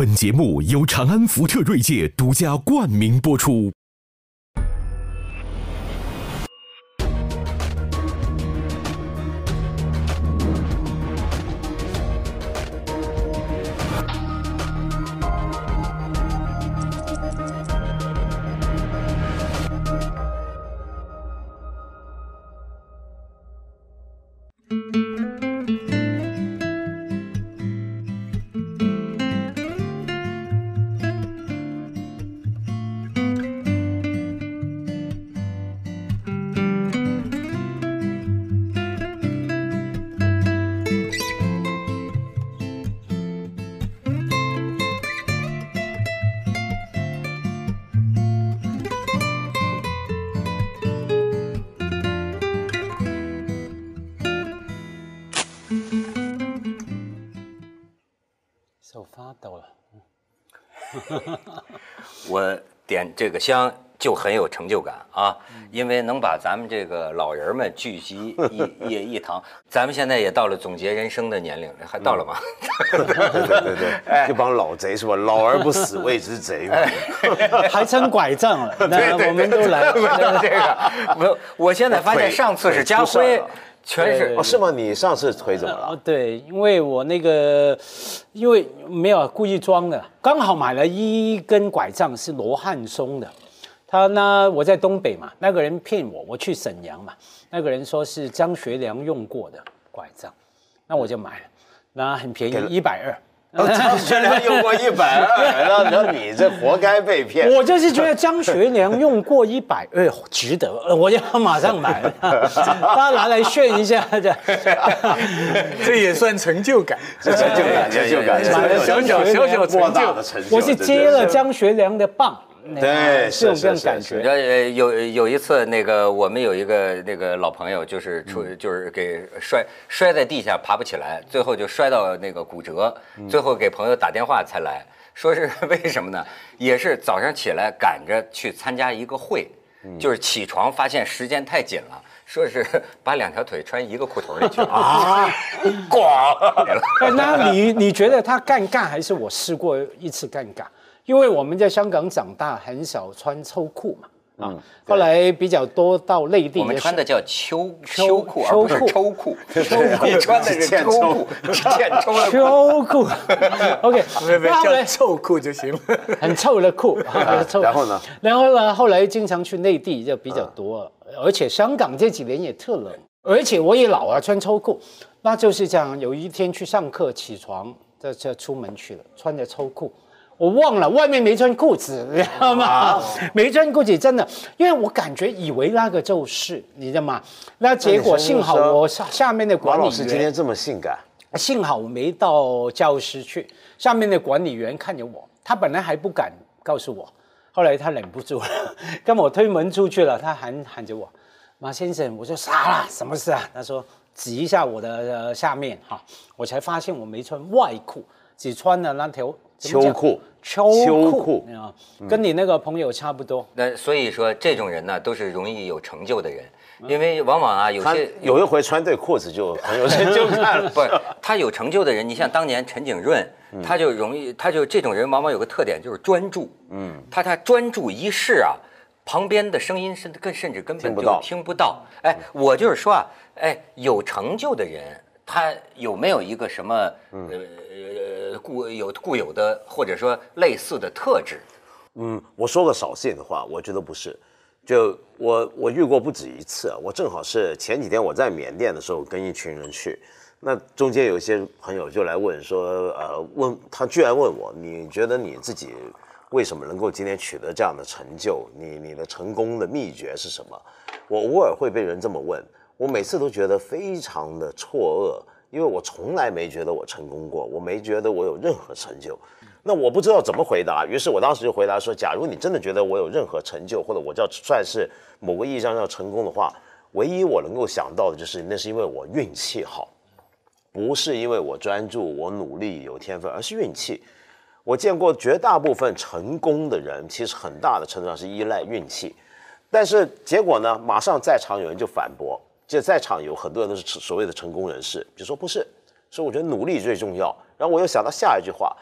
本节目由长安福特锐界独家冠名播出。这个香就很有成就感啊，因为能把咱们这个老人们聚集一一一堂。咱们现在也到了总结人生的年龄，还到了吗？对对对对，这帮老贼是吧？老而不死谓之贼嘛。还撑拐杖了，那我们都来了。这个，我我现在发现上次是家辉，全是哦，是吗？你上次腿怎么哦，了？对，因为我那个，因为没有故意装的，刚好买了一根拐杖是罗汉松的。他呢，我在东北嘛，那个人骗我，我去沈阳嘛，那个人说是张学良用过的拐杖，那我就买了，那很便宜，一百二。哦张学良用过一百二，那那你这活该被骗。我就是觉得张学良用过一百二值得，呃我要马上买了，大家拿来炫一下这。这也算成就感，这成就感，成就感，小小小小莫成就大的。成就。我是接了张学良的棒，对这种是是是这种感觉。呃，有有一次，那个我们有一个那个老朋友，就是出就是给摔摔在地下爬不起来，最后就摔到那个骨折，最后给朋友打电话才来说是为什么呢？也是早上起来赶着去参加一个会，就是起床发现时间太紧了。说是 把两条腿穿一个裤头里去 啊，咣那你你觉得他尴尬还是我试过一次尴尬？因为我们在香港长大，很少穿秋裤嘛。啊，后来比较多到内地，我们穿的叫秋秋秋裤，而秋不是裤秋裤。你穿的是欠秋裤，欠抽 的裤。秋裤。OK，叫臭裤就行了。很臭的裤，臭。然后呢？然后呢？后来经常去内地就比较多了，而且香港这几年也特冷，而且我也老了，穿秋裤，那就是这样。有一天去上课，起床这这出门去了，穿着秋裤。我忘了外面没穿裤子，你知道吗？没穿裤子，真的，因为我感觉以为那个就是，你知道吗？那结果幸好我下下面的管理老师今天员，这么性感，幸好我没到教室去，下面的管理员看着我，他本来还不敢告诉我，后来他忍不住了，跟我推门出去了，他喊喊着我，马先生，我说啥了？什么事啊？他说指一下我的、呃、下面哈，我才发现我没穿外裤，只穿了那条秋裤秋秋裤。裤啊，跟你那个朋友差不多。那所以说，这种人呢，都是容易有成就的人，因为往往啊，有些有一回穿对裤子就很有成就感了。不是 他有成就的人，你像当年陈景润，他就容易，他就这种人往往有个特点就是专注，嗯，他他专注一事啊，旁边的声音甚至更甚至根本就听不到。听不到。哎，我就是说啊，哎，有成就的人，他有没有一个什么呃呃固有固有的或者说类似的特质？嗯，我说个少见的话，我觉得不是。就我我遇过不止一次啊，我正好是前几天我在缅甸的时候跟一群人去，那中间有一些朋友就来问说，呃，问他居然问我，你觉得你自己为什么能够今天取得这样的成就？你你的成功的秘诀是什么？我偶尔会被人这么问，我每次都觉得非常的错愕，因为我从来没觉得我成功过，我没觉得我有任何成就。那我不知道怎么回答，于是我当时就回答说：假如你真的觉得我有任何成就，或者我叫算是某个意义上要成功的话，唯一我能够想到的就是，那是因为我运气好，不是因为我专注、我努力、有天分，而是运气。我见过绝大部分成功的人，其实很大的程度上是依赖运气，但是结果呢，马上在场有人就反驳，就在场有很多人都是所谓的成功人士，就说不是，所以我觉得努力最重要。然后我又想到下一句话，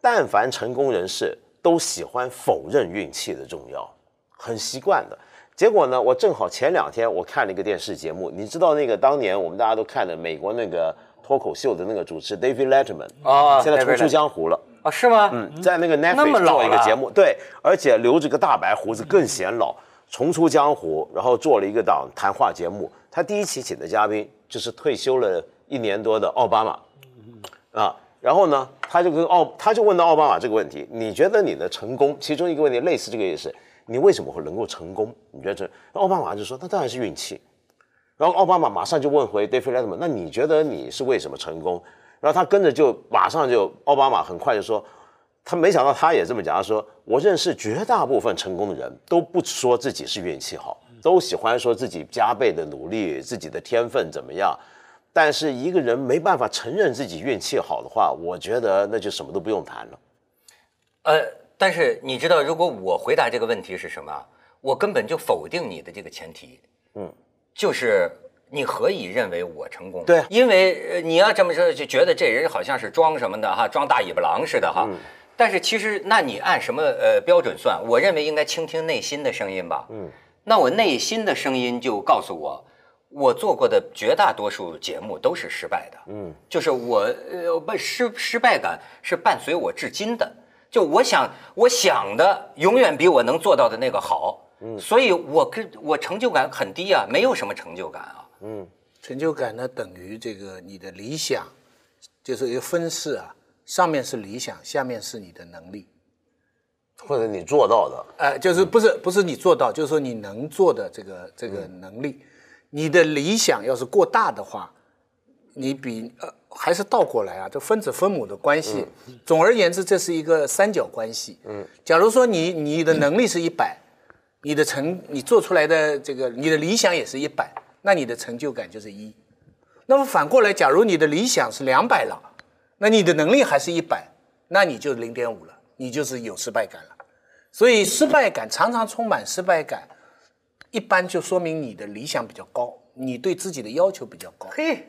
但凡成功人士都喜欢否认运气的重要，很习惯的。结果呢，我正好前两天我看了一个电视节目，你知道那个当年我们大家都看的美国那个脱口秀的那个主持 David Letterman 哦现在重出江湖了。啊，是吗？嗯，在那个那么 Netflix 老做一个节目，对，而且留着个大白胡子更显老，重出江湖，然后做了一个档谈话节目。他第一期请的嘉宾就是退休了一年多的奥巴马，啊，然后呢，他就跟奥，他就问到奥巴马这个问题，你觉得你的成功，其中一个问题类似这个也是，你为什么会能够成功？你觉得这？奥巴马就说，那当然是运气。然后奥巴马马上就问回 David Letterman，那你觉得你是为什么成功？然后他跟着就马上就奥巴马很快就说，他没想到他也这么讲，他说我认识绝大部分成功的人都不说自己是运气好，都喜欢说自己加倍的努力，自己的天分怎么样。但是一个人没办法承认自己运气好的话，我觉得那就什么都不用谈了。呃，但是你知道，如果我回答这个问题是什么？我根本就否定你的这个前提。嗯，就是你何以认为我成功？对因为呃你要这么说，就觉得这人好像是装什么的哈，装大尾巴狼似的哈。嗯但是其实，那你按什么呃标准算？我认为应该倾听内心的声音吧。嗯，那我内心的声音就告诉我，我做过的绝大多数节目都是失败的。嗯，就是我呃不失失败感是伴随我至今的。就我想我想的永远比我能做到的那个好。嗯，所以我跟我成就感很低啊，没有什么成就感啊。嗯成就感呢，等于这个你的理想，就是一个分式啊，上面是理想，下面是你的能力。或者你做到的，呃，就是不是不是你做到，就是说你能做的这个这个能力，你的理想要是过大的话，你比呃还是倒过来啊，这分子分母的关系。总而言之，这是一个三角关系。嗯，假如说你你的能力是一百，你的成你做出来的这个你的理想也是一百，那你的成就感就是一。那么反过来，假如你的理想是两百了，那你的能力还是一百，那你就零点五了，你就是有失败感了。所以失败感常常充满失败感，一般就说明你的理想比较高，你对自己的要求比较高。嘿，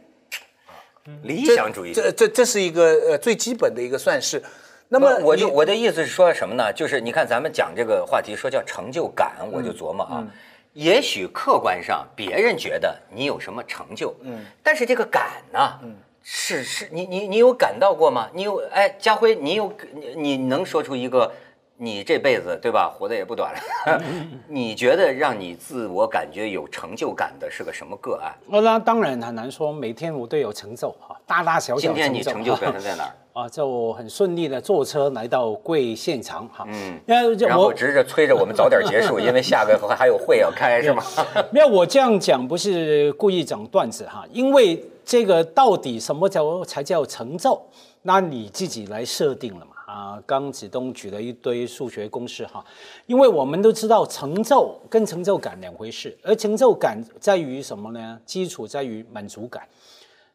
理想主义。这这这是一个呃最基本的一个算式。那么我就我的意思是说什么呢？就是你看咱们讲这个话题说叫成就感，我就琢磨啊，也许客观上别人觉得你有什么成就，嗯，但是这个感呢，嗯，是是你你你有感到过吗？你有哎，家辉，你有你你能说出一个你这辈子对吧，活得也不短了，你觉得让你自我感觉有成就感的是个什么个案？哦，那当然很难说，每天我都有成就哈，大大小小今天你成就表现 在哪儿？啊，就很顺利的坐车来到贵现场哈，嗯然后我直着催着我们早点结束，因为下个还有会要开是吗？没有我这样讲不是故意讲段子哈，因为这个到底什么叫才叫成就，那你自己来设定了嘛啊。刚子东举了一堆数学公式哈，因为我们都知道成就跟成就感两回事，而成就感在于什么呢？基础在于满足感。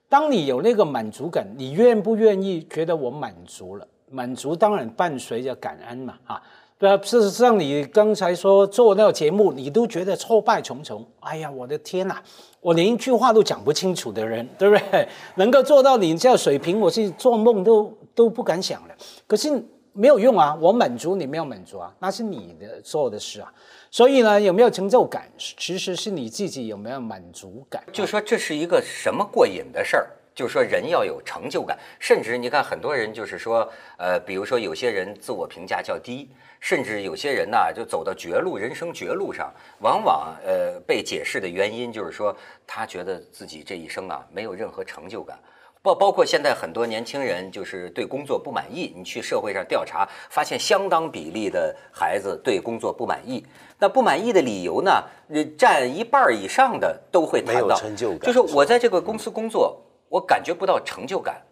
当你有那个满足感，你愿不愿意觉得我满足了？满足当然伴随着感恩嘛，啊，对啊。事实上，你刚才说做那个节目，你都觉得挫败重重。哎呀，我的天哪，我连一句话都讲不清楚的人，对不对？能够做到你这样水平，我是做梦都都不敢想的。可是没有用啊，我满足你没有满足啊，那是你的做的事啊。所以呢，有没有成就感，其实是你自己有没有满足感。就说这是一个什么过瘾的事儿？就是说人要有成就感，甚至你看很多人就是说，呃，比如说有些人自我评价较低，甚至有些人呐就走到绝路，人生绝路上，往往呃被解释的原因就是说他觉得自己这一生啊没有任何成就感。包包括现在很多年轻人就是对工作不满意，你去社会上调查，发现相当比例的孩子对工作不满意。那不满意的理由呢，呃占一半以上的都会谈没有到成就感就是我在这个公司工作，我感觉不到成就感，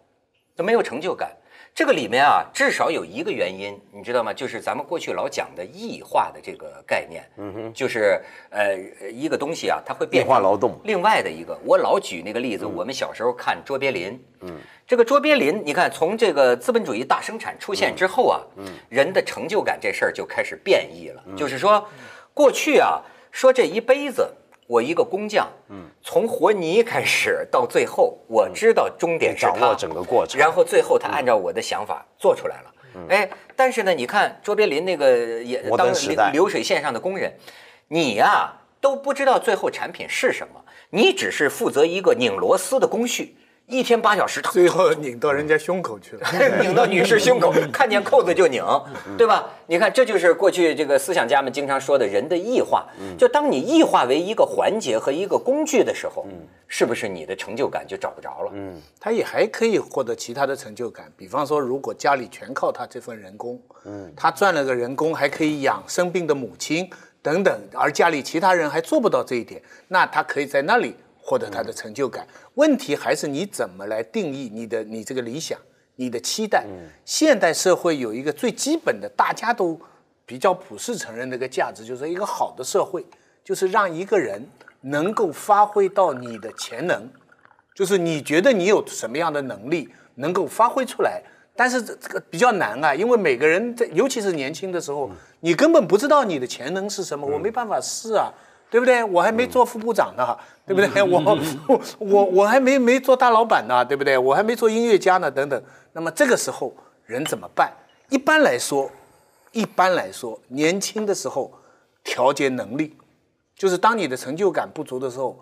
都没有成就感。这个里面啊，至少有一个原因，你知道吗？就是咱们过去老讲的异化的这个概念，嗯哼，就是呃一个东西啊，它会变异化劳动另外的一个，我老举那个例子，我们小时候看卓别林，嗯，这个卓别林，你看从这个资本主义大生产出现之后啊，嗯，人的成就感这事儿就开始变异了，就是说，过去啊，说这一杯子。我一个工匠，嗯，从和泥开始到最后，我知道终点是他，掌握整个过程。然后最后他按照我的想法做出来了。哎，但是呢，你看卓别林那个也当流流水线上的工人，你呀、都不知道最后产品是什么，你只是负责一个拧螺丝的工序，一天八小时，最后拧到人家胸口去了。拧到女士胸口，看见扣子就拧，对吧？你看，这就是过去这个思想家们经常说的人的异化。就当你异化为一个环节和一个工具的时候，是不是你的成就感就找不着了？嗯，他也还可以获得其他的成就感，比方说，如果家里全靠他这份人工，嗯，他赚了个人工，还可以养生病的母亲等等，而家里其他人还做不到这一点，那他可以在那里获得他的成就感。问题还是你怎么来定义你的你这个理想、你的期待？现代社会有一个最基本的，大家都比较普世承认的一个价值，就是一个好的社会，就是让一个人能够发挥到你的潜能。就是你觉得你有什么样的能力能够发挥出来，但是这这个比较难啊，因为每个人在，尤其是年轻的时候，你根本不知道你的潜能是什么，我没办法试啊，对不对？我还没做副部长呢，对不对？我我我我还没没做大老板呢，对不对？我还没做音乐家呢，等等。那么这个时候人怎么办？一般来说，一般来说，年轻的时候调节能力，就是当你的成就感不足的时候，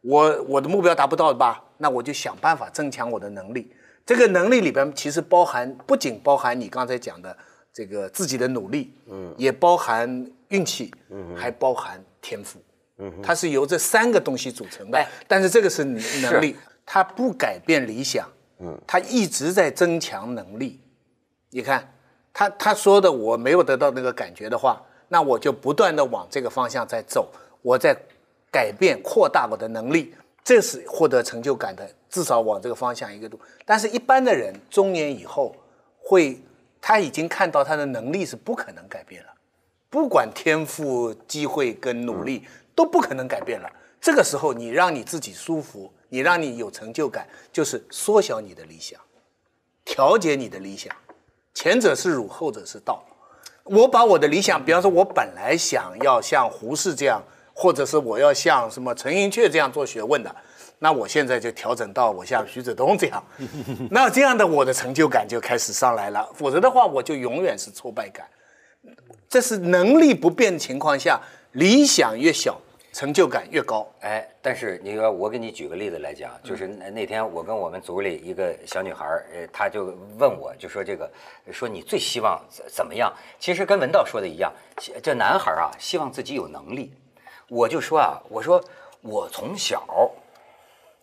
我我的目标达不到了吧？那我就想办法增强我的能力。这个能力里边其实包含不仅包含你刚才讲的这个自己的努力，嗯，也包含运气，嗯，还包含天赋，嗯，它是由这三个东西组成的哎。但是这个是能力，它不改变理想，嗯，它一直在增强能力。你看，他他说的我没有得到那个感觉的话，那我就不断的往这个方向在走，我在改变扩大我的能力，这是获得成就感的，至少往这个方向一个度。但是，一般的人中年以后会，他已经看到他的能力是不可能改变了，不管天赋、机会跟努力都不可能改变了。这个时候，你让你自己舒服，你让你有成就感，就是缩小你的理想，调节你的理想。前者是儒，后者是道。我把我的理想，比方说，我本来想要像胡适这样，或者是我要像什么陈寅恪这样做学问的，那我现在就调整到我像徐子东这样，那这样的我的成就感就开始上来了。否则的话，我就永远是挫败感。这是能力不变的情况下，理想越小，成就感越高。哎，但是你说，我给你举个例子来讲，就是那那天我跟我们组里一个小女孩儿，呃，她就问我，就说这个，说你最希望怎怎么样？其实跟文道说的一样，这男孩儿啊，希望自己有能力。我就说啊，我说我从小，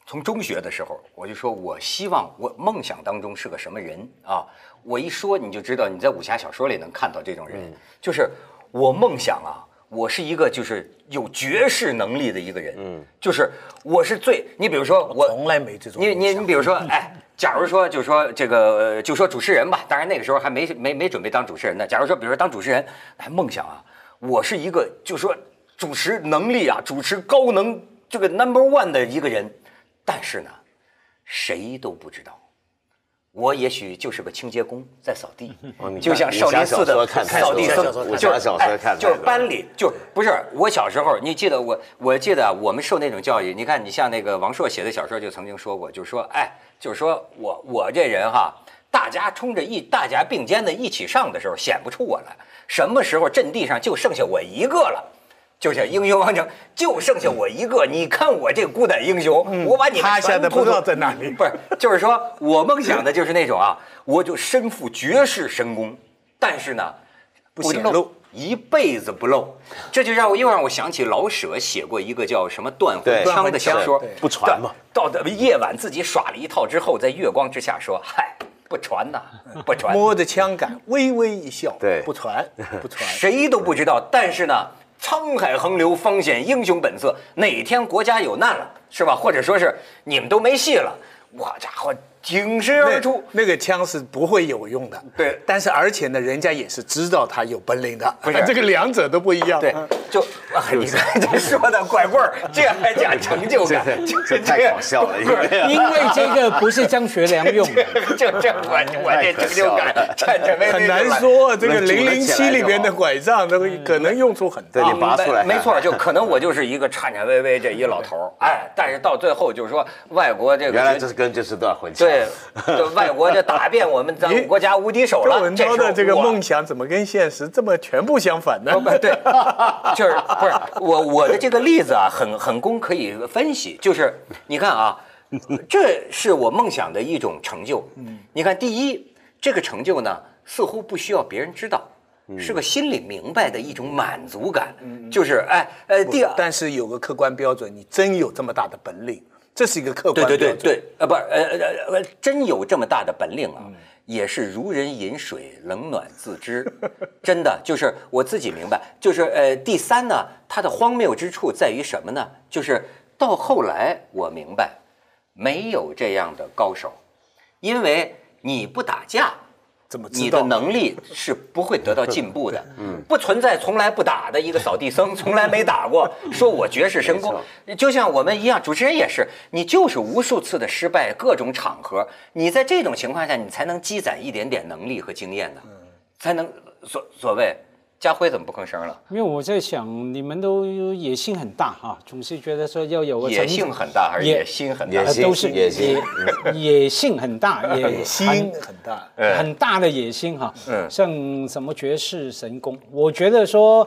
从中学的时候，我就说我希望我梦想当中是个什么人啊？我一说你就知道，你在武侠小说里能看到这种人，就是我梦想啊。我是一个就是有绝世能力的一个人，嗯，就是我是最，你比如说我从来没这种你你你比如说，哎，假如说就说这个呃就说主持人吧，当然那个时候还没没没准备当主持人呢。假如说比如说当主持人，哎，梦想啊，我是一个就说主持能力啊，主持高能这个 number one 的一个人，但是呢，谁都不知道。我也许就是个清洁工，在扫地 就像少林寺的扫地僧，就是就是班里就不是我小时候，你记得我，我记得我们受那种教育。你看，你像那个王朔写的小说就曾经说过，就是说，哎，就是说我我这人哈，大家冲着一大家并肩的一起上的时候，显不出我来。什么时候阵地上就剩下我一个了？就像英雄王城，就剩下我一个。你看我这孤胆英雄，我把你们趴下全的不知道在哪里 不是，就是说我梦想的就是那种啊，我就身负绝世神功，但是呢，不显露，一辈子不露。这就让我又让我想起老舍写过一个叫什么断魂枪的小说，不传嘛。到到夜晚自己耍了一套之后，在月光之下说：“嗨，不传呐，不传。”摸着枪杆，微微一笑，对不传，不传。谁都不知道。但是呢，沧海横流，方显英雄本色。哪天国家有难了，是吧？或者说是你们都没戏了，我家伙挺身而出。那个枪是不会有用的，对。但是而且呢，人家也是知道他有本领的，不是。这个两者都不一样。对，就啊，你看这说的拐棍儿，这还讲成就感，就是这太搞笑了，因为因为这个不是张学良用的，这这我我这成就感颤颤巍巍很难说，这个零零七里边的拐杖，都可能用处很大。对你。拔出来。没没错，就可能我就是一个颤颤巍巍这一老头儿，哎，但是到最后就是说外国这个原来这是跟这是段混枪，对这，外国就打遍我们咱们国家无敌手了。窦文涛的这个梦想怎么跟现实这么全部相反呢？对，就是不是我我的这个例子啊，很很公可以分析。就是你看啊，这是我梦想的一种成就。你看，第一，这个成就呢，似乎不需要别人知道，是个心里明白的一种满足感。就是哎呃，第二，但是有个客观标准，你真有这么大的本领，这是一个客观对。对对对，呃，不，呃呃呃，真有这么大的本领啊，也是如人饮水，冷暖自知。真的，就是我自己明白。就是呃，第三呢，它的荒谬之处在于什么呢？就是到后来我明白，没有这样的高手，因为你不打架。你的能力是不会得到进步的，嗯，不存在从来不打的一个扫地僧，从来没打过，说我绝世神功，就像我们一样，主持人也是，你就是无数次的失败，各种场合，你在这种情况下，你才能积攒一点点能力和经验的，才能所所谓。家辉怎么不吭声了？因为我在想，你们都野心很大哈，总是觉得说要有个野性很大还是野心很大野？心呃都是野心野野性很大，野心很大。很大的野心哈。嗯像什么绝世神功，我觉得说，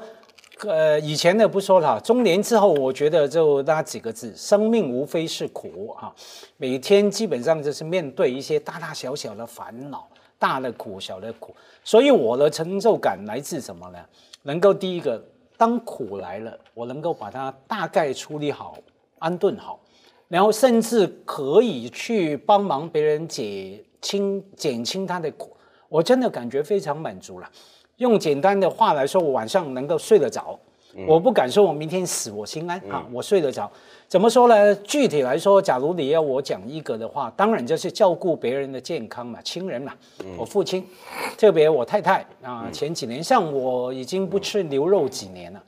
呃，以前的不说了，中年之后，我觉得就那几个字：生命无非是苦哈。每天基本上就是面对一些大大小小的烦恼，大的苦，小的苦。所以我的成就感来自什么呢？能够第一个，当苦来了，我能够把它大概处理好，安顿好。然后甚至可以去帮忙别人解轻减轻他的苦，我真的感觉非常满足了。用简单的话来说，我晚上能够睡得着，我不敢说我明天死我心安啊，我睡得着。怎么说呢？具体来说，假如你要我讲一个的话，当然就是照顾别人的健康嘛，亲人嘛。我父亲，特别我太太啊，前几年像我已经不吃牛肉几年了，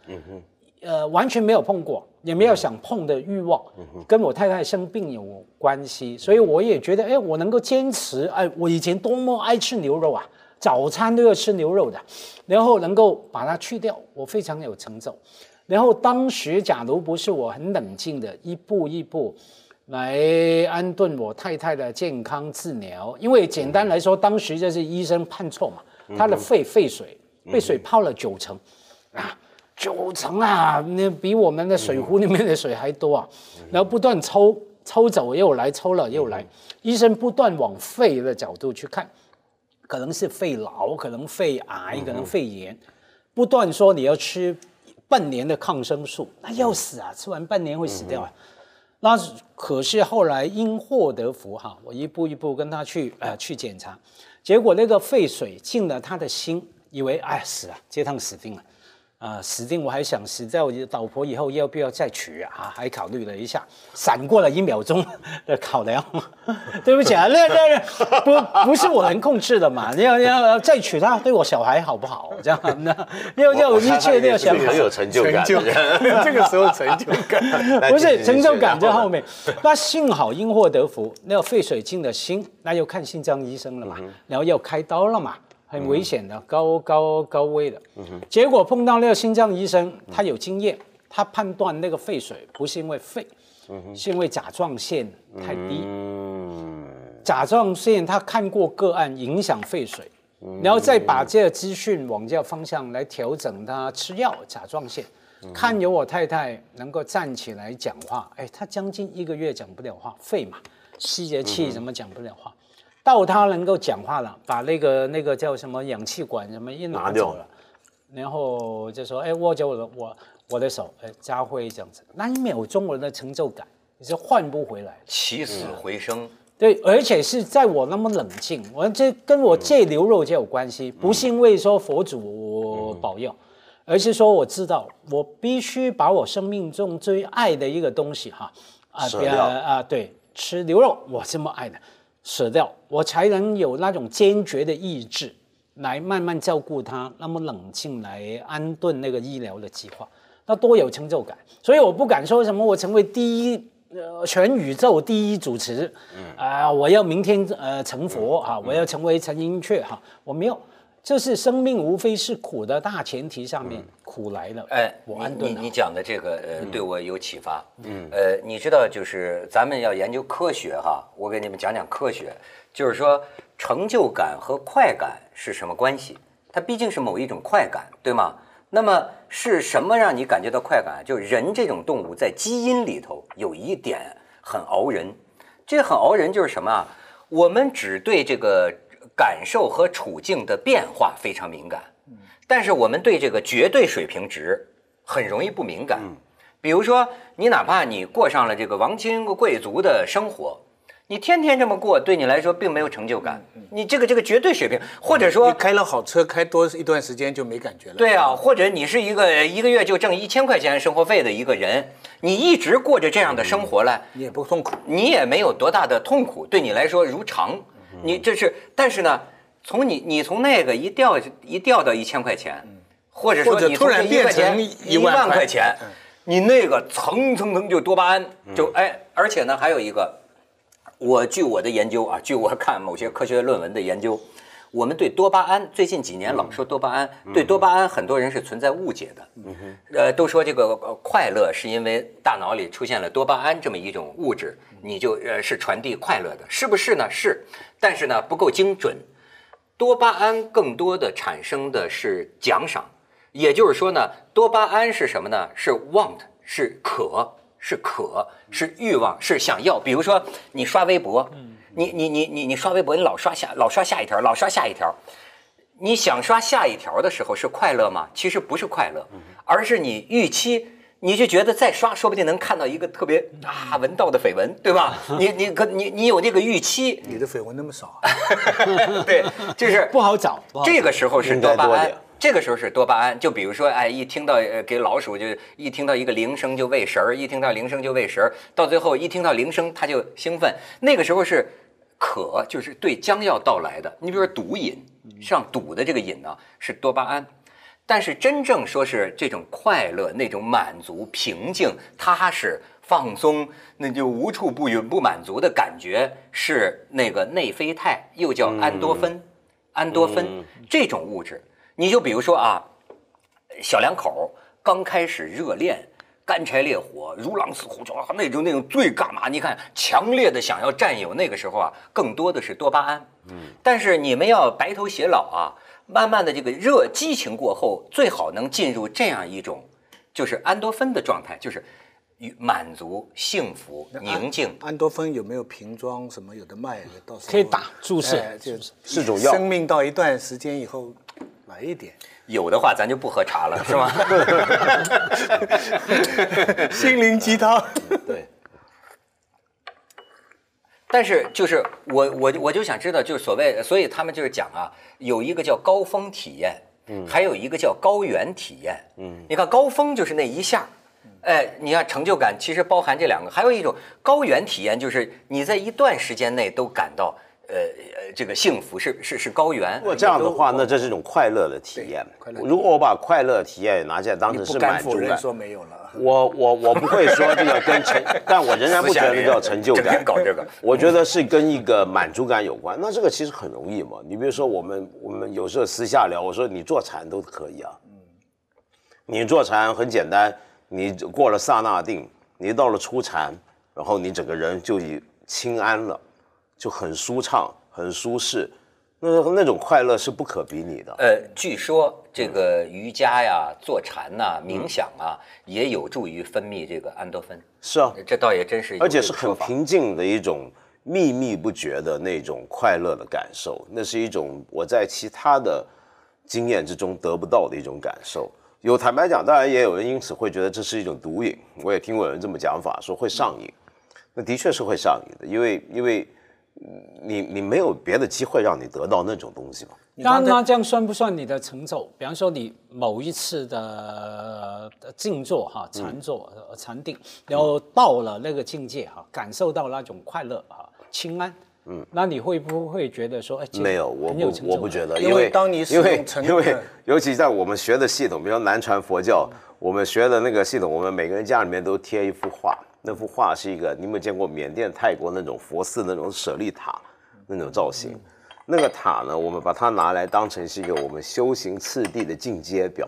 呃，完全没有碰过，也没有想碰的欲望，跟我太太生病有关系，所以我也觉得，哎，我能够坚持，哎，我以前多么爱吃牛肉啊，早餐都要吃牛肉的，然后能够把它去掉，我非常有成就。然后当时假如不是我很冷静的一步一步来安顿我太太的健康治疗，因为简单来说，当时就是医生判错嘛，她的肺肺水被水泡了九成，啊。九成啊，那比我们的水壶里面的水还多啊！然后不断抽抽走又来，抽了又来，医生不断往肺的角度去看，可能是肺痨，可能肺癌，可能肺炎，不断说你要吃半年的抗生素，那要死啊！吃完半年会死掉啊！那可是后来因祸得福哈，我一步一步跟他去呃去检查，结果那个肺水进了他的心，以为哎死了，这趟死定了。啊、死定！我还想死在我老婆以后要不要再娶啊？还考虑了一下，闪过了一秒钟的考量。对不起啊，那那那不不是我能控制的嘛？要要再娶她，对我小孩好不好？这样那要要一切都要想好很。有成就感，成就感，这个时候成就感。不是成就感在后面。那幸好因祸得福，那个肺水进了心，那要看心脏医生了嘛，然后要开刀了嘛，很危险的，高高高危的。结果碰到那个心脏医生，他有经验，他判断那个肺水不是因为肺，是因为甲状腺太低。嗯，甲状腺他看过个案影响肺水，然后再把这个资讯往这个方向来调整他吃药甲状腺。看有我太太能够站起来讲话，哎，她将近一个月讲不了话，肺嘛，吸着气怎么讲不了话？到他能够讲话了，把那个那个叫什么氧气管什么一拿拿掉。走了，然后就说，哎，握着我的我我的手，哎，佳慧这样子，那一秒钟我的成就感你是换不回来。起死回生，对，而且是在我那么冷静，我这跟我戒牛肉就有关系，不是因为说佛祖保佑，而是说我知道我必须把我生命中最爱的一个东西哈啊舍掉。啊对，吃牛肉我这么爱的舍掉，我才能有那种坚决的意志来慢慢照顾他，那么冷静来安顿那个医疗的计划，那多有成就感。所以我不敢说什么我成为第一。呃，全宇宙第一主持，啊、我要明天呃成佛啊，我要成为陈寅恪哈，我没有，就是生命无非是苦的大前提上面，苦来了，哎，我安顿你讲的这个呃，对我有启发。嗯，呃，你知道，就是咱们要研究科学哈，我给你们讲讲科学，就是说成就感和快感是什么关系？它毕竟是某一种快感，对吗？那么是什么让你感觉到快感？就是人这种动物在基因里头有一点很熬人，这很熬人就是什么啊？我们只对这个感受和处境的变化非常敏感，但是我们对这个绝对水平值很容易不敏感。比如说，你哪怕你过上了这个王亲贵族的生活，你天天这么过，对你来说并没有成就感。你这个这个绝对水平，或者说你开了好车，开多一段时间就没感觉了。对啊，或者你是一个一个月就挣一千块钱生活费的一个人，你一直过着这样的生活来，你也不痛苦。你也没有多大的痛苦，对你来说如常。你这是，但是呢，从你你从那个一掉一掉到一千块钱，或者说你突然变成一一万块钱嗯，你那个蹭蹭蹭就多巴胺就哎，而且呢还有一个，我据我的研究啊，据我看某些科学论文的研究，我们对多巴胺最近几年老说多巴胺，对多巴胺很多人是存在误解的。呃，都说这个呃快乐是因为大脑里出现了多巴胺这么一种物质，你就呃是传递快乐的，是不是呢？是，但是呢不够精准。多巴胺更多的产生的是奖赏，也就是说呢，多巴胺是什么呢？是 want，是渴，是渴，是欲望，是想要。比如说你刷微博，你你你你你刷微博，你老刷下老刷下一条，老刷下一条，你想刷下一条的时候是快乐吗？其实不是快乐，而是你预期。你就觉得再刷，说不定能看到一个特别啊闻到的绯闻，对吧？你你可你你有那个预期，你的绯闻那么少啊？对，就是不好找。这个时候是多巴胺这个时候是多巴胺。就比如说，哎，一听到呃给老鼠就一听到一个铃声就喂食儿，一听到铃声就喂食儿，到最后一听到铃声它就兴奋。那个时候是渴，就是对将要到来的。你比如说毒瘾，上赌的这个瘾呢是多巴胺。但是真正说是这种快乐、那种满足、平静、踏实、放松，那就无处不允不满足的感觉，是那个内啡肽，又叫安多芬。安多芬这种物质，你就比如说啊，小两口刚开始热恋。干柴烈火，如狼似虎，就那种那种最干嘛？你看，强烈的想要占有，那个时候啊，更多的是多巴胺。嗯，但是你们要白头偕老啊，慢慢的这个热激情过后，最好能进入这样一种，就是安多芬的状态，就是与满足、幸福、宁静。安多芬有没有瓶装什么有的卖？到时候可以打注射哎就是是种药生命到一段时间以后，来一点。有的话，咱就不喝茶了，是吗？心灵鸡汤。对，但是就是我我我就想知道，就是所谓，所以他们就是讲啊，有一个叫高峰体验，嗯，还有一个叫高原体验，嗯，你看高峰就是那一下，哎，你看成就感其实包含这两个，还有一种高原体验，就是你在一段时间内都感到呃呃这个幸福是是是高原。如果这样的话，那这是一种快乐的体验快乐。如果我把快乐体验拿起来当成不是满足感，说没有了。我我我不会说这个跟成，但我仍然不觉得叫成就感。搞这个，我觉得是跟一个满足感有关。那这个其实很容易嘛。你比如说，我们我们有时候私下聊，我说你坐禅都可以啊。嗯你坐禅很简单，你过了刹那定，你到了初禅，然后你整个人就已清安了，就很舒畅、很舒适。那那种快乐是不可比拟的。呃，据说这个瑜伽呀、坐禅呐、冥想啊，也有助于分泌这个安多芬。是啊，这倒也真是而且是很平静的一种秘密不绝的那种快乐的感受，那是一种我在其他的经验之中得不到的一种感受。有坦白讲，当然也有人因此会觉得这是一种毒瘾，我也听过有人这么讲法，说会上瘾。那的确是会上瘾的，因为因为嗯你你没有别的机会让你得到那种东西吗。那那这样算不算你的成就？比方说你某一次的呃静坐哈、禅坐、呃禅定，然后到了那个境界哈，感受到那种快乐哈、清安，嗯，那你会不会觉得说，哎，没有，我不我不觉得，因因为当你使因为因为尤其在我们学的系统，比如南传佛教，我们学的那个系统，我们每个人家里面都贴一幅画，那幅画是一个，你有没有见过缅甸、泰国那种佛寺那种舍利塔那种造型？那个塔呢，我们把它拿来当成是一个我们修行次第的进阶表。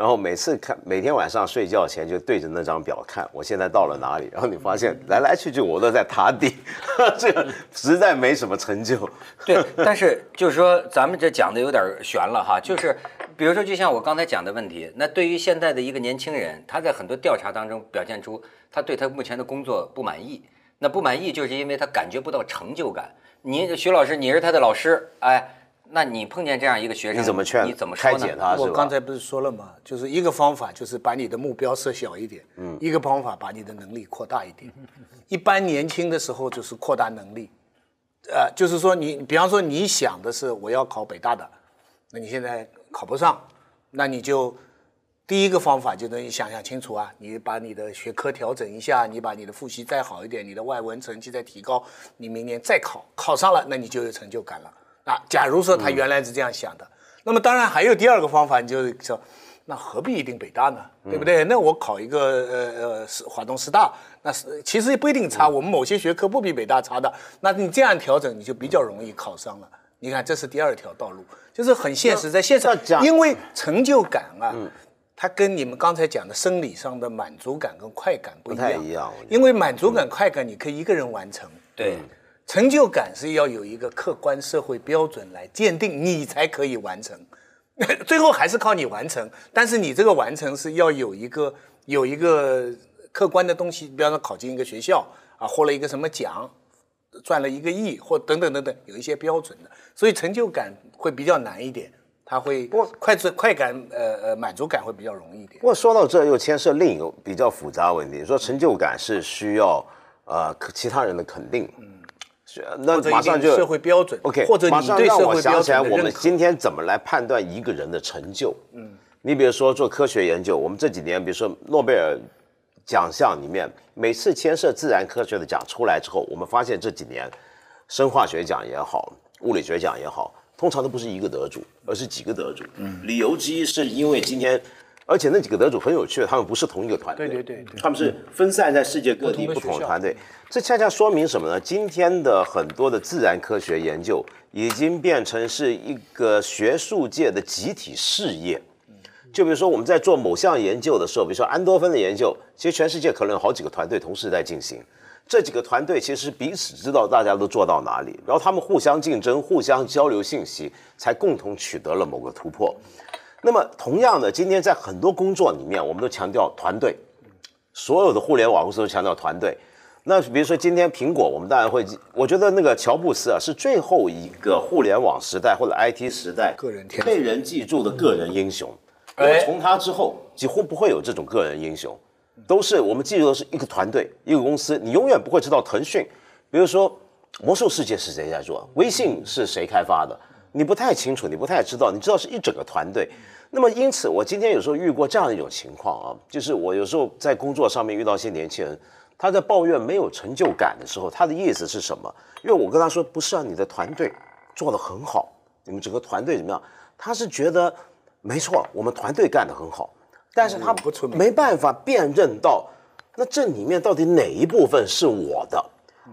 然后每次看，每天晚上睡觉前就对着那张表看，我现在到了哪里？然后你发现来来去去我都在塔底，这个实在没什么成就。对，但是就是说，咱们这讲的有点悬了哈。就是比如说，就像我刚才讲的问题，那对于现在的一个年轻人，他在很多调查当中表现出他对他目前的工作不满意。那不满意就是因为他感觉不到成就感。你徐老师，你是他的老师，哎。那你碰见这样一个学生，你怎么劝？你怎么开解他？我刚才不是说了吗？就是一个方法，就是把你的目标设小一点；嗯，一个方法把你的能力扩大一点。一般年轻的时候就是扩大能力，呃，就是说你，比方说你想的是我要考北大的，那你现在考不上，那你就第一个方法就是你想想清楚啊，你把你的学科调整一下，你把你的复习再好一点，你的外文成绩再提高，你明年再考，考上了，那你就有成就感了。啊，假如说他原来是这样想的，那么当然还有第二个方法，你就是说，那何必一定北大呢？对不对？那我考一个呃呃是华东师大，那是其实也不一定差，我们某些学科不比北大差的，那你这样调整，你就比较容易考上了。你看，这是第二条道路，就是很现实，在现实，因为成就感啊，它跟你们刚才讲的生理上的满足感跟快感不一样，一样。因为满足感、快感，你可以一个人完成。对。成就感是要有一个客观社会标准来鉴定，你才可以完成。最后还是靠你完成，但是你这个完成是要有一个有一个客观的东西，比方说考进一个学校啊，获了一个什么奖，赚了一个亿或等等等等，有一些标准的，所以成就感会比较难一点，它会快快快感呃呃满足感会比较容易一点。不过说到这又牵涉另一个比较复杂问题，说成就感是需要呃其他人的肯定。那马上就社会标准，OK，或者马上让我想起来，我们今天怎么来判断一个人的成就？嗯，你比如说做科学研究，我们这几年，比如说诺贝尔奖项里面，每次牵涉自然科学的奖出来之后，我们发现这几年生化学奖也好，物理学奖也好，通常都不是一个得主，而是几个得主。嗯，理由之一是因为今天。而且那几个得主很有趣，他们不是同一个团队，对对对，他们是分散在世界各地不同的团队。这恰恰说明什么呢？今天的很多的自然科学研究已经变成是一个学术界的集体事业。就比如说我们在做某项研究的时候，比如说安多芬的研究，其实全世界可能有好几个团队同时在进行。这几个团队其实彼此知道大家都做到哪里，然后他们互相竞争、互相交流信息，才共同取得了某个突破。那么，同样的，今天在很多工作里面，我们都强调团队。所有的互联网公司都强调团队。那比如说，今天苹果，我们当然会，我觉得那个乔布斯啊，是最后一个互联网时代或者 IT 时代个人被人记住的个人英雄。因为从他之后，几乎不会有这种个人英雄，都是我们记住的是一个团队、一个公司。你永远不会知道腾讯，比如说魔兽世界是谁在做，微信是谁开发的。你不太清楚，你不太知道，你知道是一整个团队。那么因此，我今天有时候遇过这样的一种情况啊，就是我有时候在工作上面遇到一些年轻人，他在抱怨没有成就感的时候，他的意思是什么？因为我跟他说，不是啊，你的团队做得很好，你们整个团队怎么样？他是觉得没错，我们团队干得很好，但是他没办法辨认到，那这里面到底哪一部分是我的？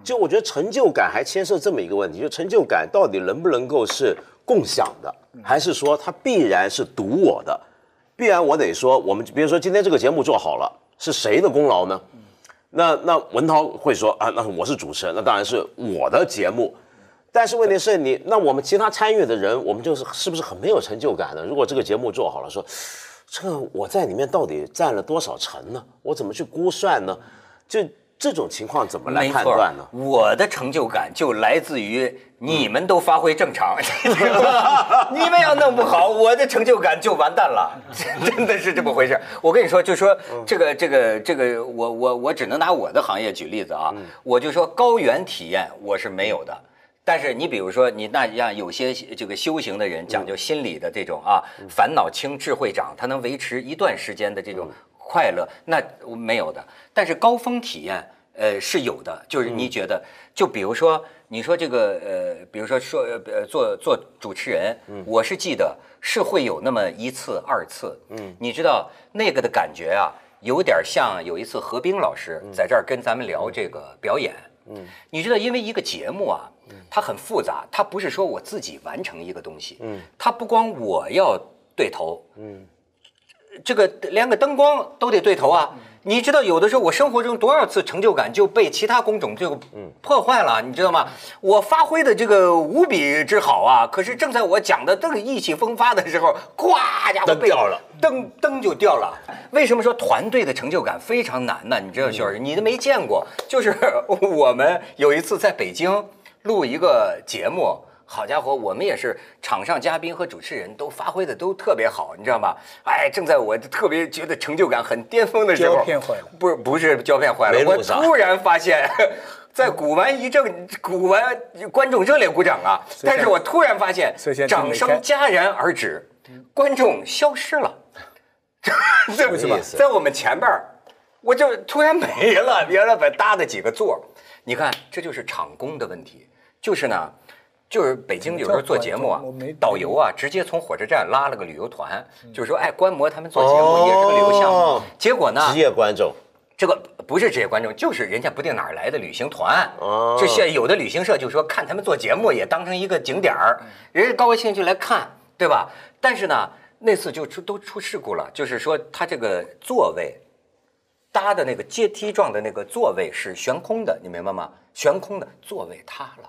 就我觉得成就感还牵涉这么一个问题，就成就感到底能不能够是共享的，还是说它必然是独我的？必然我得说，我们比如说今天这个节目做好了，是谁的功劳呢？那那文涛会说啊，那我是主持人，那当然是我的节目。但是问题是你，那我们其他参与的人，我们就是是不是很没有成就感呢？如果这个节目做好了，说这个我在里面到底占了多少成呢？我怎么去估算呢？就。这种情况怎么来判断呢？我的成就感就来自于你们都发挥正常，你们要弄不好，我的成就感就完蛋了，真的是这么回事。我跟你说，就说这个这个这个，我我我只能拿我的行业举例子啊，我就说高原体验我是没有的，但是你比如说你那像有些这个修行的人讲究心理的这种啊，烦恼轻智慧长，他能维持一段时间的这种。快乐那没有的，但是高峰体验，呃是有的。就是你觉得，就比如说，你说这个，呃，比如说说，呃，做做主持人，我是记得是会有那么一次、二次。嗯，你知道那个的感觉啊，有点像有一次何冰老师在这儿跟咱们聊这个表演。嗯，你知道，因为一个节目啊，它很复杂，它不是说我自己完成一个东西，嗯，它不光我要对头，嗯，这个连个灯光都得对头啊。你知道，有的时候我生活中多少次成就感就被其他工种就破坏了，你知道吗？我发挥的这个无比之好啊，可是正在我讲的正意气风发的时候，咵家伙灯掉了，灯灯就掉了。为什么说团队的成就感非常难呢？你知道，小师，你都没见过，就是我们有一次在北京录一个节目。好家伙，我们也是场上嘉宾和主持人都发挥的都特别好，你知道吗？哎，正在我特别觉得成就感很巅峰的时候，胶片坏了，不是不是胶片坏了，我突然发现，在鼓完一阵，鼓完观众热烈鼓掌啊，但是我突然发现，掌声戛然而止，观众消失了，这什么？在我们前边我就突然没了，原来本搭的几个座你看这就是场工的问题，就是呢。就是北京有时候做节目啊，导游啊，直接从火车站拉了个旅游团，就是说，哎，观摩他们做节目也是个旅游项目。结果呢，职业观众，这个不是职业观众，就是人家不定哪儿来的旅行团。哦，这些有的旅行社就说看他们做节目也当成一个景点儿，人家高兴就来看，对吧？但是呢，那次就出都出事故了，就是说他这个座位搭的那个阶梯状的那个座位是悬空的，你明白吗？悬空的座位塌了。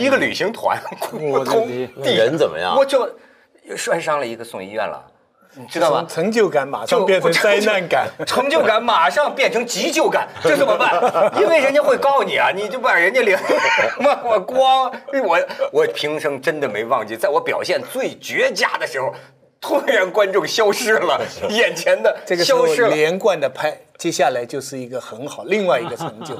一个旅行团，我通人怎么样？我就摔伤了一个，送医院了，你知道吗？成就感马上变成灾难感，成就感马上变成急救感，这怎么办？因为人家会告你啊，你就把人家领，我我光我我平生真的没忘记，在我表现最绝佳的时候，突然观众消失了，眼前的这个消失了，连贯的拍，接下来就是一个很好另外一个成就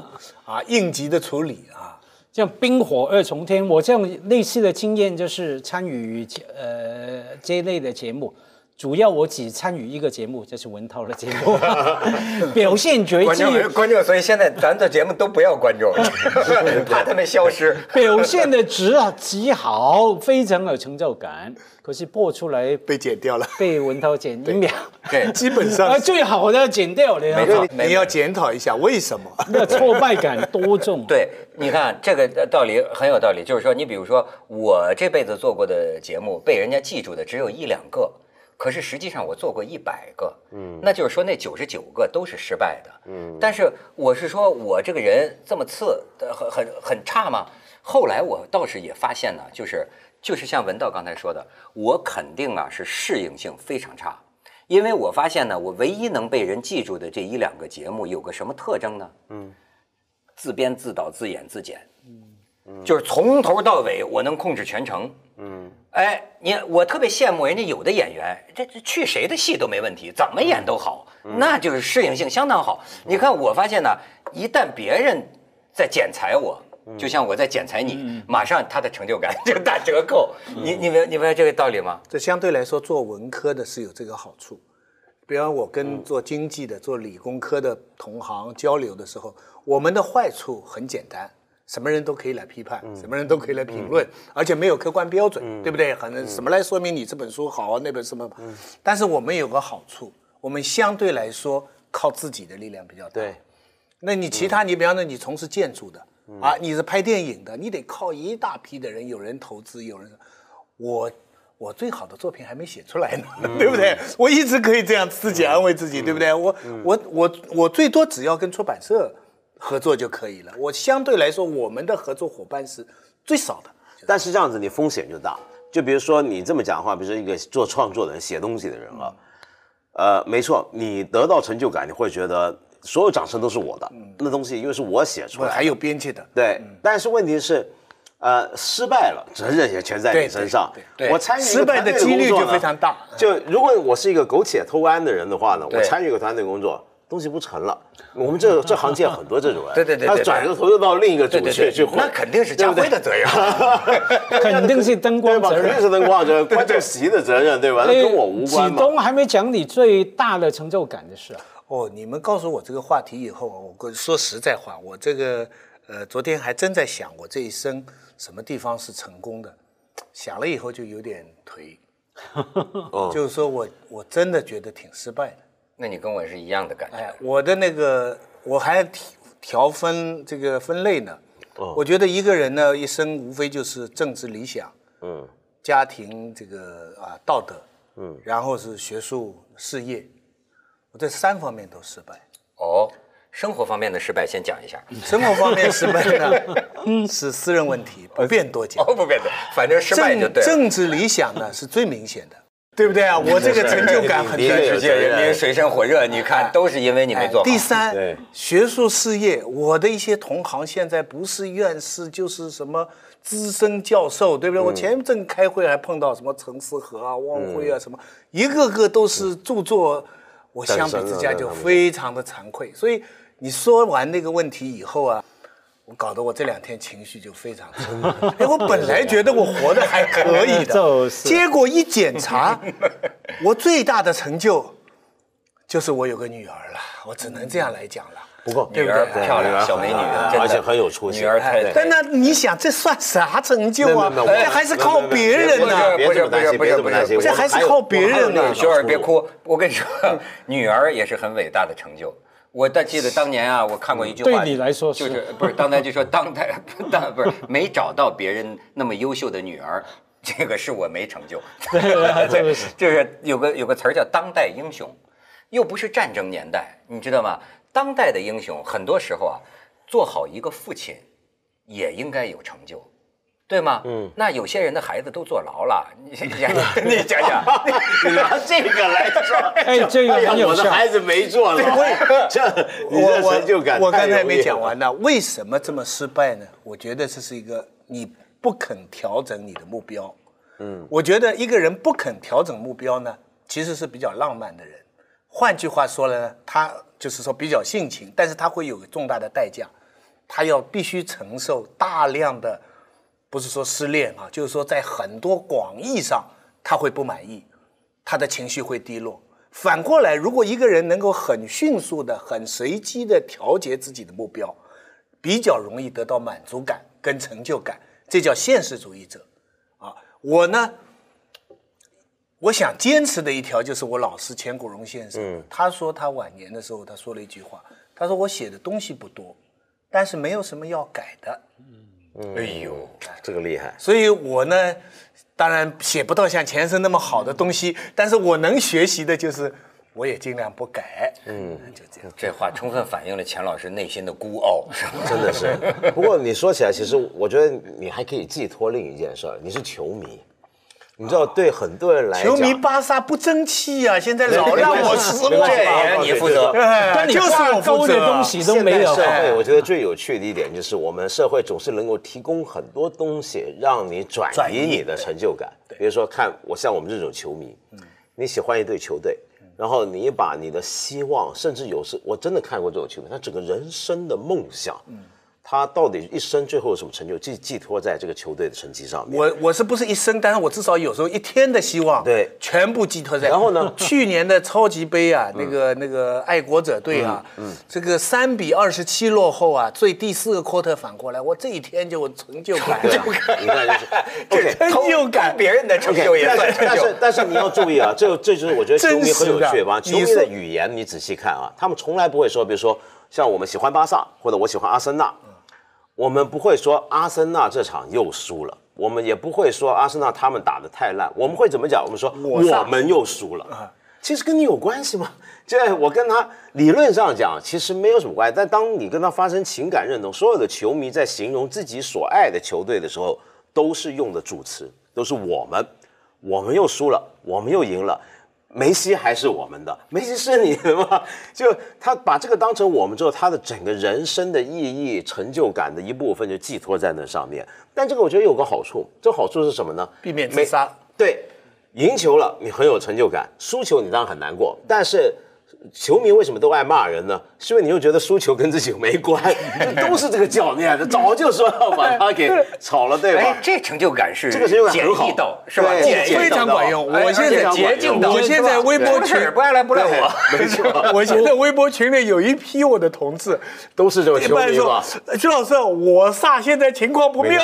啊，应急的处理啊。像冰火二重天，我这样类似的经验就是参与呃这一类的节目，主要我只参与一个节目，就是文涛的节目，表现绝技。观众，所以现在咱的节目都不要观众，怕他们消失。表现的值啊极好，非常有成就感。可是播出来被剪掉了，被文涛剪一秒，对，基本上啊最好的剪掉了。你要检讨一下为什么？那挫败感多重？对，你看这个道理很有道理，就是说，你比如说我这辈子做过的节目，被人家记住的只有一两个，可是实际上我做过一百个，嗯，那就是说那九十九个都是失败的，嗯。但是我是说我这个人这么次，很很很差吗？后来我倒是也发现呢，就是。就是像文道刚才说的，我肯定啊是适应性非常差，因为我发现呢，我唯一能被人记住的这一两个节目有个什么特征呢？嗯，自编自导自演自剪，嗯，就是从头到尾我能控制全程，嗯，哎，你我特别羡慕人家有的演员，这这去谁的戏都没问题，怎么演都好，那就是适应性相当好。你看我发现呢，一旦别人在剪裁我。就像我在剪裁你，马上他的成就感就打折扣。你你明你明白这个道理吗？这相对来说做文科的是有这个好处。比方我跟做经济的、做理工科的同行交流的时候，我们的坏处很简单，什么人都可以来批判，什么人都可以来评论，而且没有客观标准，对不对？可能什么来说明你这本书好啊，那本什么？但是我们有个好处，我们相对来说靠自己的力量比较大。对，那你其他，你比方说你从事建筑的。啊，你是拍电影的，你得靠一大批的人，有人投资，有人，我我最好的作品还没写出来呢，对不对？我一直可以这样自己安慰自己，对不对？我我我我最多只要跟出版社合作就可以了。我相对来说，我们的合作伙伴是最少的。但是这样子你风险就大，就比如说你这么讲话，比如说一个做创作的人、写东西的人啊，呃，没错，你得到成就感，你会觉得。所有掌声都是我的，那东西因为是我写出来的，还有编辑的，对。但是问题是，呃，失败了，责任也全在你身上。对，我参与失败的几率就非常大。就如果我是一个苟且偷安的人的话呢，我参与一个团队工作，东西不成了。我们这 这行界很多这种人，对对对，他转个头又到另一个组去去那肯定是家辉的责任，肯定是灯光责任，肯定是灯光责任，观众席的责任，对吧？那跟我无关启东还没讲你最大的成就感的事啊。哦，你们告诉我这个话题以后，我说实在话，我这个呃，昨天还真在想，我这一生什么地方是成功的？想了以后就有点颓，就是说我我真的觉得挺失败的。那你跟我是一样的感觉。哎，我的那个我还调分这个分类呢？我觉得一个人呢，一生无非就是政治理想，嗯家庭这个啊道德，嗯，然后是学术事业，我这三方面都失败。哦，生活方面的失败先讲一下。生活方面失败呢，是私人问题，不便多讲。哦，不变的，反正失败就对了。政治理想呢是最明显的，对不对啊？我这个成就感很大。的确世界人民水深火热，你看都是因为你没做好。第三，学术事业，我的一些同行现在不是院士就是什么资深教授，对不对？我前一阵开会还碰到什么陈思和啊、汪辉啊，什么一个个都是著作，我相比之下就非常的惭愧。所以你说完那个问题以后啊。我搞得我这两天情绪就非常差。哎，我本来觉得我活得还可以的，就是结果一检查，我最大的成就就是我有个女儿了，我只能这样来讲了。不过女儿漂亮，小美女，而且很有出息女儿太对但那你想，这算啥成就啊？这还是靠别人不呢。是不是不是不是不是，这还是靠别人呢。雪儿别哭，我跟你说，女儿也是很伟大的成就。我但记得当年啊，我看过一句话，对你来说是就是不是当代就说当代 当不是没找到别人那么优秀的女儿，这个是我没成就。对 就是有个有个词儿叫当代英雄，又不是战争年代，你知道吗？当代的英雄很多时候啊，做好一个父亲，也应该有成就。对吗？嗯，那有些人的孩子都坐牢了，你想想，你想想，你拿这个来说，哎这个哎呀很有我的孩子没坐牢，这我 这我成就感我我刚才没讲完呢，为什么这么失败呢？我觉得这是一个你不肯调整你的目标。嗯，我觉得一个人不肯调整目标呢，其实是比较浪漫的人。换句话说呢，他就是说比较性情，但是他会有重大的代价，他要必须承受大量的，不是说失恋啊，就是说在很多广义上他会不满意，他的情绪会低落。反过来，如果一个人能够很迅速的、很随机的调节自己的目标，比较容易得到满足感跟成就感，这叫现实主义者。啊，我呢，我想坚持的一条就是我老师钱谷荣先生，他说他晚年的时候，他说了一句话，他说我写的东西不多，但是没有什么要改的。哎呦，这个厉害。所以我呢，当然写不到像钱生那么好的东西，但是我能学习的就是，我也尽量不改。嗯，就这样。这话充分反映了钱老师内心的孤傲，是吧？真的是。不过你说起来，其实我觉得你还可以寄托另一件事儿，你是球迷。你知道，对很多人来讲，球迷巴萨不争气啊，现在老让我失望没关系啊。也让你负责。但你就是我挂钩负责啊的东西都没有现代社会，我觉得最有趣的一点就是，我们社会总是能够提供很多东西，让你转移你的成就感。比如说，看我像我们这种球迷，你喜欢一队球队，然后你把你的希望，甚至有时我真的看过这种球迷，他整个人生的梦想，他到底一生最后有什么成就，寄寄托在这个球队的成绩上面。我我是不是一生？但是我至少有时候一天的希望，对全部寄托在。然后呢 去年的超级杯啊，那个那个爱国者队啊，这个三比二十七落后啊，最第四个 quarter 反过来，我这一天就有成就感，你看就是成就感别人的成就也算 成就但是。但是你要注意啊，这这就是我觉得球迷很有趣吧。球迷的语言你仔细看啊，他们从来不会说，比如说像我们喜欢巴萨或者我喜欢阿森纳，我们不会说阿森纳这场又输了。我们也不会说阿森纳他们打得太烂，我们会怎么讲？我们说我们又输了。其实跟你有关系吗？这我跟他理论上讲其实没有什么关系，但当你跟他发生情感认同，所有的球迷在形容自己所爱的球队的时候，都是用的主词，都是我们，我们又输了，我们又赢了。梅西还是我们的，梅西是你的吗？就他把这个当成我们之后，他的整个人生的意义、成就感的一部分就寄托在那上面。但这个我觉得有个好处，这好处是什么呢？避免自杀。对，赢球了你很有成就感，输球你当然很难过。但是球迷为什么都爱骂人呢？是因为你又觉得输球跟自己没关，都是这个教练的，早就说要把他给炒了，对吧？哎，这成就感是这个成就感很好是吧？非常管用。哎我现在捷径道，我现在微博群不爱来不赖我。没错，我现在微博群里有一批我的同志，都是这种一般说球迷吧？，徐老师，我萨现在情况不妙。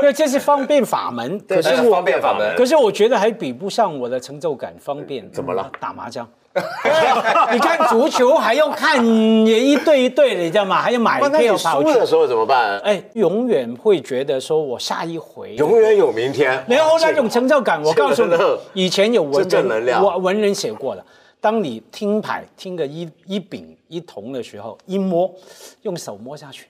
因为这是方便法门，可是这是我方便法门可是我觉得还比不上我的成就感方便。怎么了？打麻将。你看足球还要看也一对一对的，你知道吗？还要买票跑去输的。时候怎么办？哎，永远会觉得说我下一回永远有明天。然后那种成就感，我告诉你，以前有文人，文人写过的。当你听牌听个一一饼一铜的时候，一摸，用手摸下去，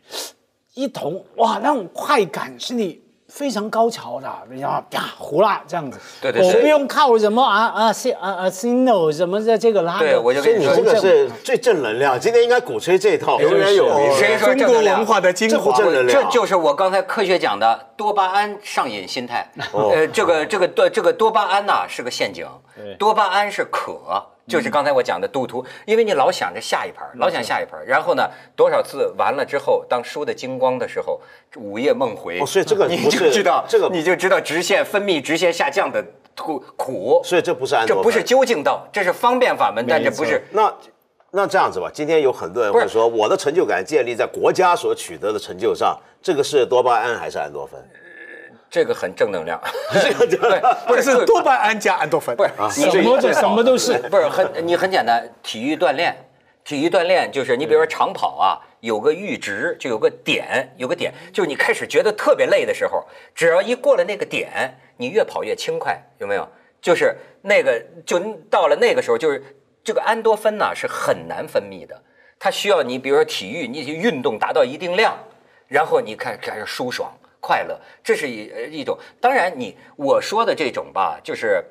一铜，哇，那种快感是你非常高潮的，你知道吗？啪，胡啦这样子。对对对我不用靠什么啊啊西啊啊 signal 什么的这个拉的。对我就跟你说所以你这个是最正能量，今天应该鼓吹这一套，永远有明谁天。说正能量中国文化的精这不华。正能量这就是我刚才科学讲的多巴胺上瘾心态。哦呃，这个这个多这个多巴胺呐是个陷阱，多巴胺是渴。就是刚才我讲的赌徒，因为你老想着下一盘，老想下一盘，然后呢，多少次完了之后，当输的精光的时候，午夜梦回，哦所以这个你就知道这个你就知道直线分泌直线下降的苦苦，所以这不是安多芬这不是究竟道，这是方便法门，但这不是那那这样子吧，今天有很多人会说，我的成就感建立在国家所取得的成就上，这个是多巴胺还是安多芬？这个很正能量，对不是多巴胺加安多芬，不是你什么都什么都是。不是很你很简单，体育锻炼，体育锻炼就是你比如说长跑啊，有个阈值，就有个点，有个点，就是你开始觉得特别累的时候，只要一过了那个点，你越跑越轻快，有没有？就是那个就到了那个时候，就是这个安多芬呐是很难分泌的，它需要你比如说体育，你运动达到一定量，然后你开始开始舒爽快乐，这是一呃一种。当然你我说的这种吧，就是。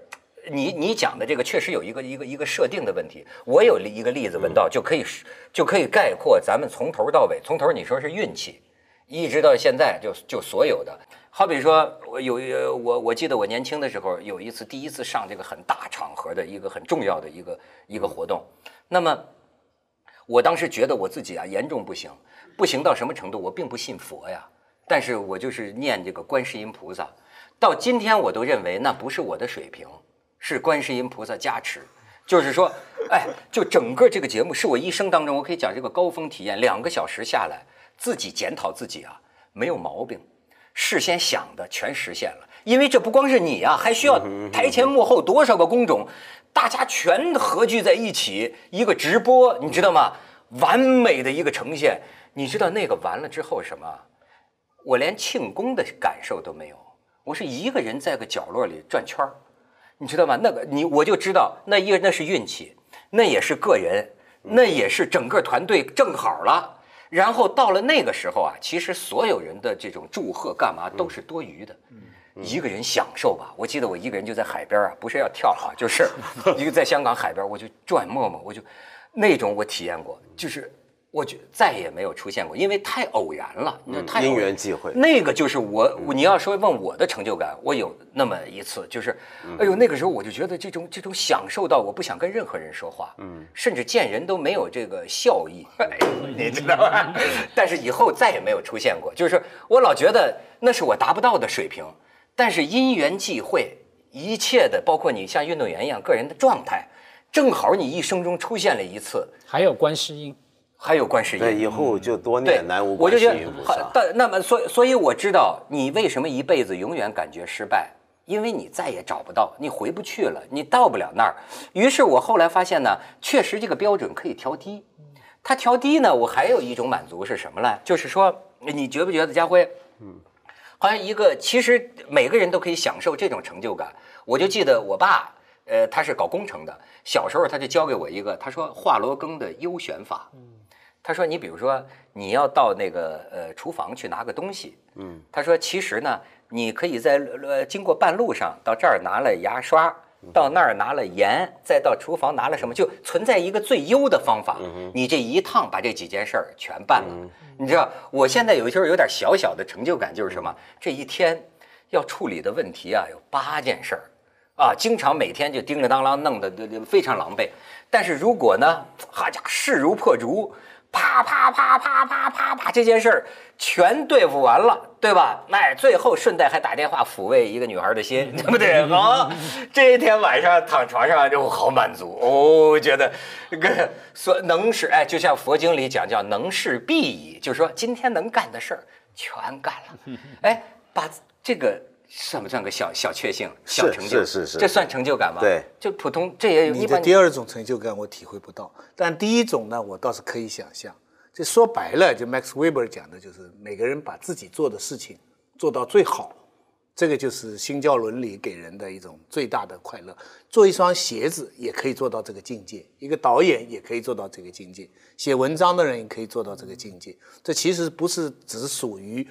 你你讲的这个确实有一个一个一个设定的问题。我有一个例子，文道就可以就可以概括咱们从头到尾，从头你说是运气，一直到现在就就所有的。好比说，我有呃我我记得我年轻的时候有一次第一次上这个很大场合的一个很重要的一个一个活动，那么我当时觉得我自己啊严重不行，不行到什么程度？我并不信佛呀，但是我就是念这个观世音菩萨，到今天我都认为那不是我的水平。是观世音菩萨加持，就是说，哎，就整个这个节目是我一生当中，我可以讲这个高峰体验，两个小时下来，自己检讨自己啊，没有毛病，事先想的全实现了。因为这不光是你啊，还需要台前幕后多少个工种，大家全合聚在一起，一个直播，你知道吗？完美的一个呈现。你知道那个完了之后什么？我连庆功的感受都没有，我是一个人在个角落里转圈儿。你知道吗？那个你我就知道，那一那是运气，那也是个人，那也是整个团队正好了。然后到了那个时候啊，其实所有人的这种祝贺干嘛都是多余的，一个人享受吧。我记得我一个人就在海边啊，不是要跳啊，就是 一个在香港海边，我就转陌陌，我就那种我体验过，就是。我觉再也没有出现过，因为太偶然了，那太偶然因缘际会那个就是我，你要说问我的成就感，我有那么一次，就是，哎呦，那个时候我就觉得这种这种享受到我不想跟任何人说话，嗯，甚至见人都没有这个笑意，哎呦，你知道吧？但是以后再也没有出现过，就是我老觉得那是我达不到的水平，但是因缘际会，一切的，包括你像运动员一样个人的状态，正好你一生中出现了一次，还有观世音，还有观世音，对，以后就多对念南无我就觉得观世音菩好萨。但那么所以所以我知道你为什么一辈子永远感觉失败，因为你再也找不到，你回不去了，你到不了那儿。于是我后来发现呢，确实这个标准可以调低。它调低呢，我还有一种满足是什么呢？就是说，你觉不觉得家辉？嗯，好像一个其实每个人都可以享受这种成就感。我就记得我爸，呃，他是搞工程的，小时候他就教给我一个，他说华罗庚的优选法。他说：“你比如说，你要到那个呃厨房去拿个东西，嗯，他说其实呢，你可以在呃经过半路上到这儿拿了牙刷，到那儿拿了盐，再到厨房拿了什么，就存在一个最优的方法。你这一趟把这几件事儿全办了。你知道，我现在有时候有点小小的成就感，就是什么？这一天要处理的问题啊，有八件事儿。”啊，经常每天就叮铃当啷弄得非常狼狈，但是如果呢，哈家伙，势如破竹，啪啪啪啪啪啪啪，这件事儿全对付完了，对吧？哎，最后顺带还打电话抚慰一个女孩的心，对不对？好，这一天晚上躺床上就好满足哦，觉得这个所能事，哎，就像佛经里讲叫能事必矣，就是说今天能干的事儿全干了，哎，把这个。算不算个小小确幸、小成就是是是这算成就感吗？对，就普通这也有你一般。的第二种成就感我体会不到，但第一种呢，我倒是可以想象。这说白了，就 Max Weber 讲的就是每个人把自己做的事情做到最好，这个就是新教伦理给人的一种最大的快乐。做一双鞋子也可以做到这个境界，一个导演也可以做到这个境界，写文章的人也可以做到这个境界。这其实不是只属于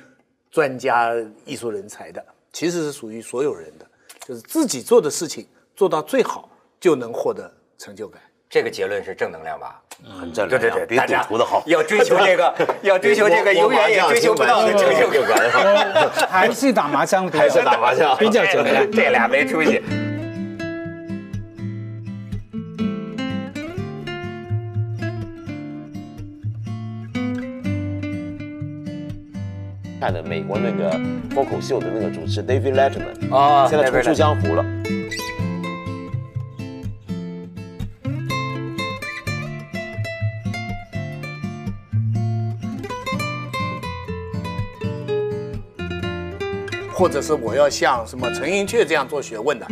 专家艺术人才的，其实是属于所有人的，就是自己做的事情做到最好，就能获得成就感。这个结论是正能量吧？很正能量，对对对，比大家赌徒的好。要追求这个，要追求这个，永远也追求不到的成就感。感。还是打麻将比较，还是打麻将比较简单。这俩没出息。看的美国那个脱口秀的那个主持 David Letterman，啊现在重出江湖了。或者是我要像什么陈寅恪这样做学问的，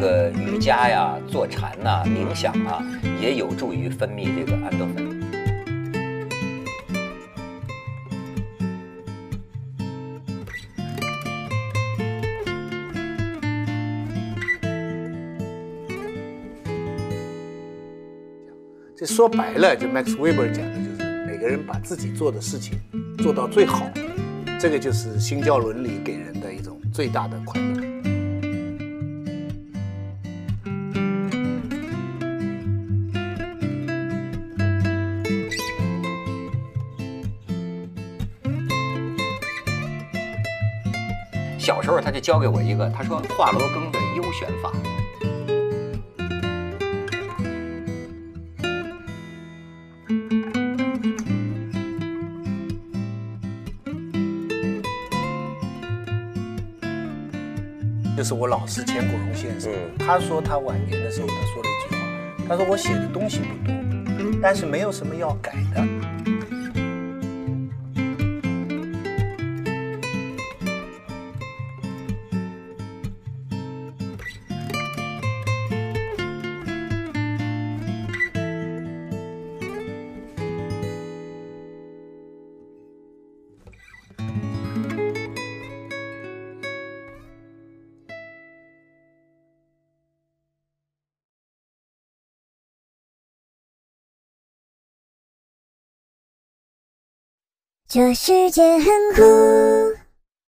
个瑜伽呀、坐禅呐、冥想啊，也有助于分泌这个安多芬。这说白了，就 Max Weber 讲的就是每个人把自己做的事情做到最好，这个就是新教伦理给人的一种最大的快乐。时候他就教给我一个，他说华罗庚的优选法。就是我老师钱谷荣先生，嗯他说他晚年的时候，他说了一句话，他说我写的东西不多，但是没有什么要改的。这世界很酷。